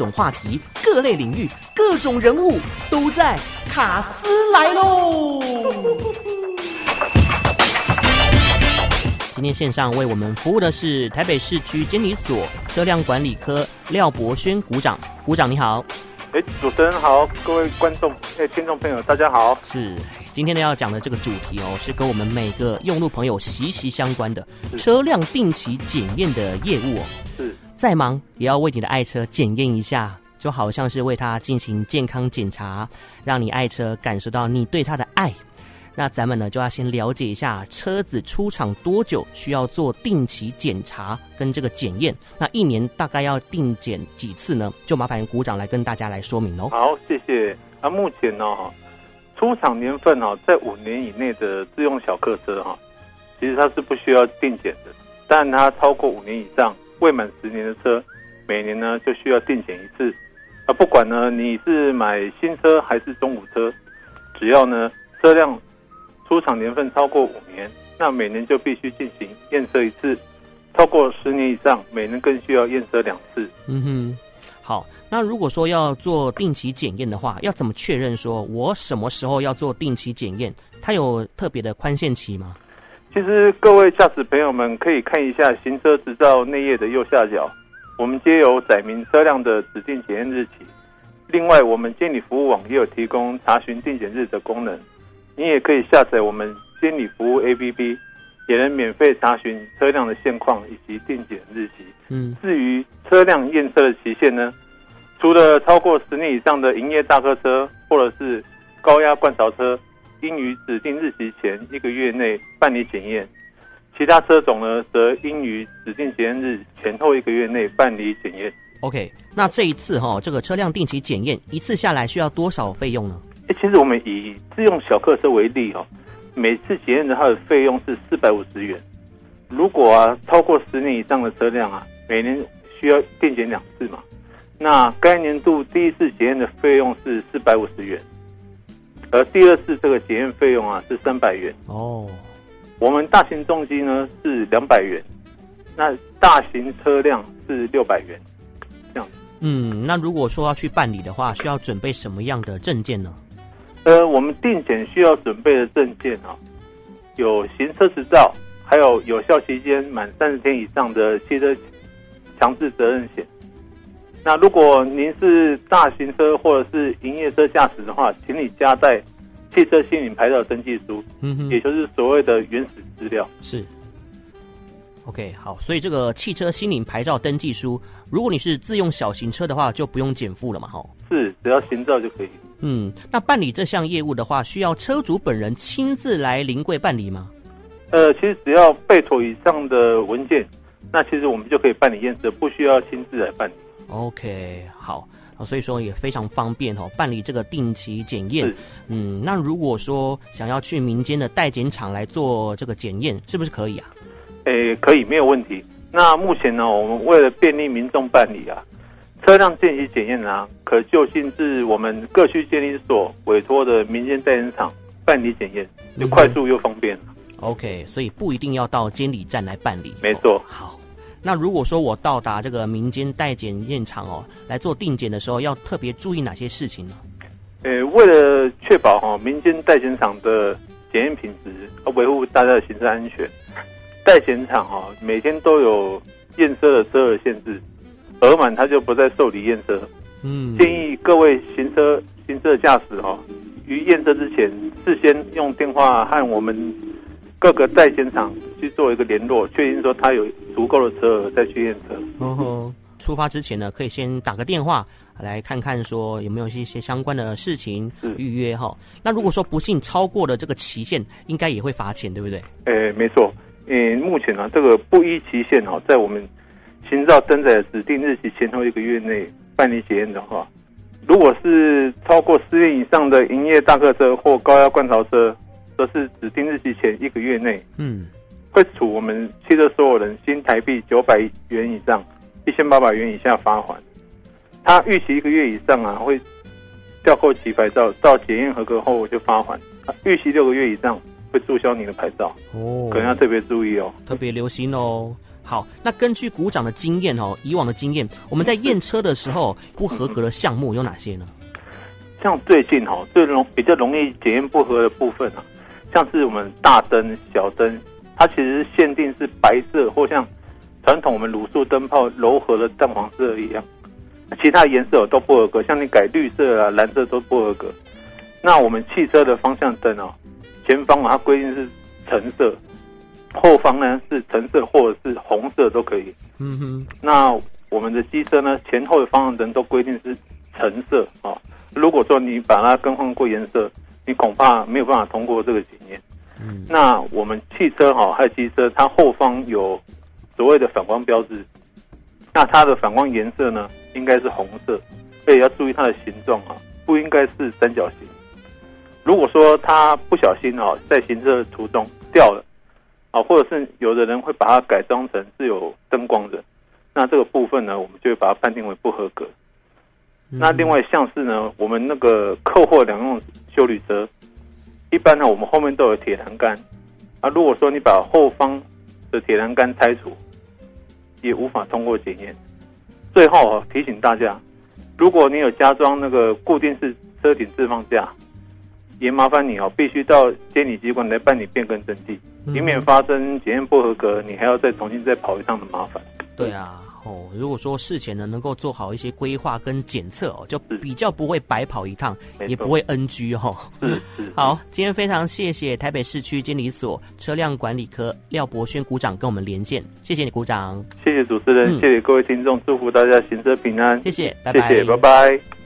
种话题、各类领域、各种人物都在卡斯来喽。今天线上为我们服务的是台北市区监理所车辆管理科廖博轩股长，股长你好。哎，主持人好，各位观众、哎，听众朋友，大家好。是，今天呢要讲的这个主题哦，是跟我们每个用路朋友息息相关的车辆定期检验的业务哦。再忙也要为你的爱车检验一下，就好像是为它进行健康检查，让你爱车感受到你对它的爱。那咱们呢就要先了解一下车子出厂多久需要做定期检查跟这个检验，那一年大概要定检几次呢？就麻烦鼓掌来跟大家来说明哦。好，谢谢。那、目前呢，出厂年份哦，在五年以内的自用小客车哈，其实它是不需要定检的，但它超过五年以上未满十年的车，每年呢就需要定检一次。啊，不管呢你是买新车还是中古车，只要呢车辆。出厂年份超过五年，那每年就必须进行验车一次；超过十年以上，每年更需要验车两次。嗯哼，好。那如果说要做定期检验的话，要怎么确认说我什么时候要做定期检验？它有特别的宽限期吗？其实各位驾驶朋友们可以看一下行车执照内页的右下角，我们皆有载明车辆的指定检验日期。另外，我们监理服务网也有提供查询定检日的功能。你也可以下载我们监理服务 APP，也能免费查询车辆的现况以及定检日期。嗯，至于车辆验车的期限呢，除了超过十年以上的营业大客车或者是高压罐槽车，应于指定日期前一个月内办理检验；其他车种呢，则应于指定检验日前后一个月内办理检验。OK，那这一次哈，这个车辆定期检验一次下来需要多少费用呢？其实我们以自用小客车为例哦，每次检验的它的费用是四百五十元。如果啊超过十年以上的车辆啊，每年需要定检两次嘛，那该年度第一次检验的费用是四百五十元，而第二次这个检验费用啊是三百元。哦，我们大型重机呢是两百元，那大型车辆是六百元，这样。嗯，那如果说要去办理的话，需要准备什么样的证件呢？呃，我们定检需要准备的证件啊，有行车执照，还有有效期间满三十天以上的汽车强制责任险。那如果您是大型车或者是营业车驾驶的话，请你加带汽车新领牌照登记书，嗯哼，也就是所谓的原始资料。是。OK，好，所以这个汽车新领牌照登记书，如果你是自用小型车的话，就不用减负了嘛，哈。是，只要行照就可以。嗯，那办理这项业务的话，需要车主本人亲自来临柜办理吗？呃，其实只要备妥以上的文件，那其实我们就可以办理验车，不需要亲自来办理。OK，好，所以说也非常方便哦，办理这个定期检验。嗯，那如果说想要去民间的代检厂来做这个检验，是不是可以啊？诶，可以，没有问题。那目前呢，我们为了便利民众办理啊。车辆定期检验呢，可就近至我们各区监理所委托的民间代检厂办理检验，就快速又方便。嗯。OK，所以不一定要到监理站来办理。没错。好，那如果说我到达这个民间代检验厂哦，来做定检的时候，要特别注意哪些事情呢？呃，为了确保哈民间代检厂的检验品质，和维护大家的行车安全，代检厂哈每天都有验车的车额限制。额满他就不再受理验车。嗯，建议各位行车行车驾驶哦，于验车之前，事先用电话和我们各个代检厂去做一个联络，确认说他有足够的车再去验车。哦吼，出发之前呢，可以先打个电话来看看说有没有一些相关的事情预约哈。那如果说不幸超过了这个期限，应该也会罚钱，对不对？诶、欸，没错。诶，目前呢、啊，这个不依期限哈，在我们。行照登载的指定日期前后一个月内办理检验的话，如果是超过四月以上的营业大客车或高压罐槽车，则是指定日期前一个月内，嗯，会处我们汽车所有人新台币九百元以上一千八百元以下罚锾。他逾期一个月以上啊，会吊扣其牌照，到检验合格后就罚锾。逾期六个月以上会注销你的牌照。哦，可能要特别注意哦，特别留心哦。好，那根据股长的经验哦，以往的经验，我们在验车的时候不合格的项目有哪些呢？像最近哈，最容比较容易检验不合的部分啊，像是我们大灯、小灯，它其实限定是白色或像传统我们卤素灯泡柔和的淡黄色一样，其他颜色都不合格。像你改绿色啊、蓝色都不合格。那我们汽车的方向灯哦，前方啊它规定是橙色。后方呢是橙色或者是红色都可以。嗯哼。那我们的机车呢，前后的方向灯都规定是橙色啊、哦。如果说你把它更换过颜色，你恐怕没有办法通过这个检验。那我们汽车哈、哦，还有机车，它后方有所谓的反光标志，那它的反光颜色呢，应该是红色，所以要注意它的形状啊，不应该是三角形。如果说它不小心哦，在行车途中掉了。啊，或者是有的人会把它改装成是有灯光的，那这个部分呢，我们就会把它判定为不合格。那另外像是呢，我们那个客货两用修旅车，一般呢，我们后面都有铁栏杆。啊，如果说你把后方的铁栏杆拆除，也无法通过检验。最后啊，提醒大家，如果你有加装那个固定式车顶置放架。也麻烦你哦，必须到监理机关来办理变更登记，以免发生检验不合格，你还要再重新再跑一趟的麻烦。对啊，哦，如果说事前呢能够做好一些规划跟检测哦，就比较不会白跑一趟，也不会 NG 哦。好，今天非常谢谢台北市区监理所车辆管理科廖博轩股长跟我们连线，谢谢你股长，谢谢主持人，嗯、谢谢各位听众，祝福大家行车平安，谢谢，拜拜，谢谢，拜拜。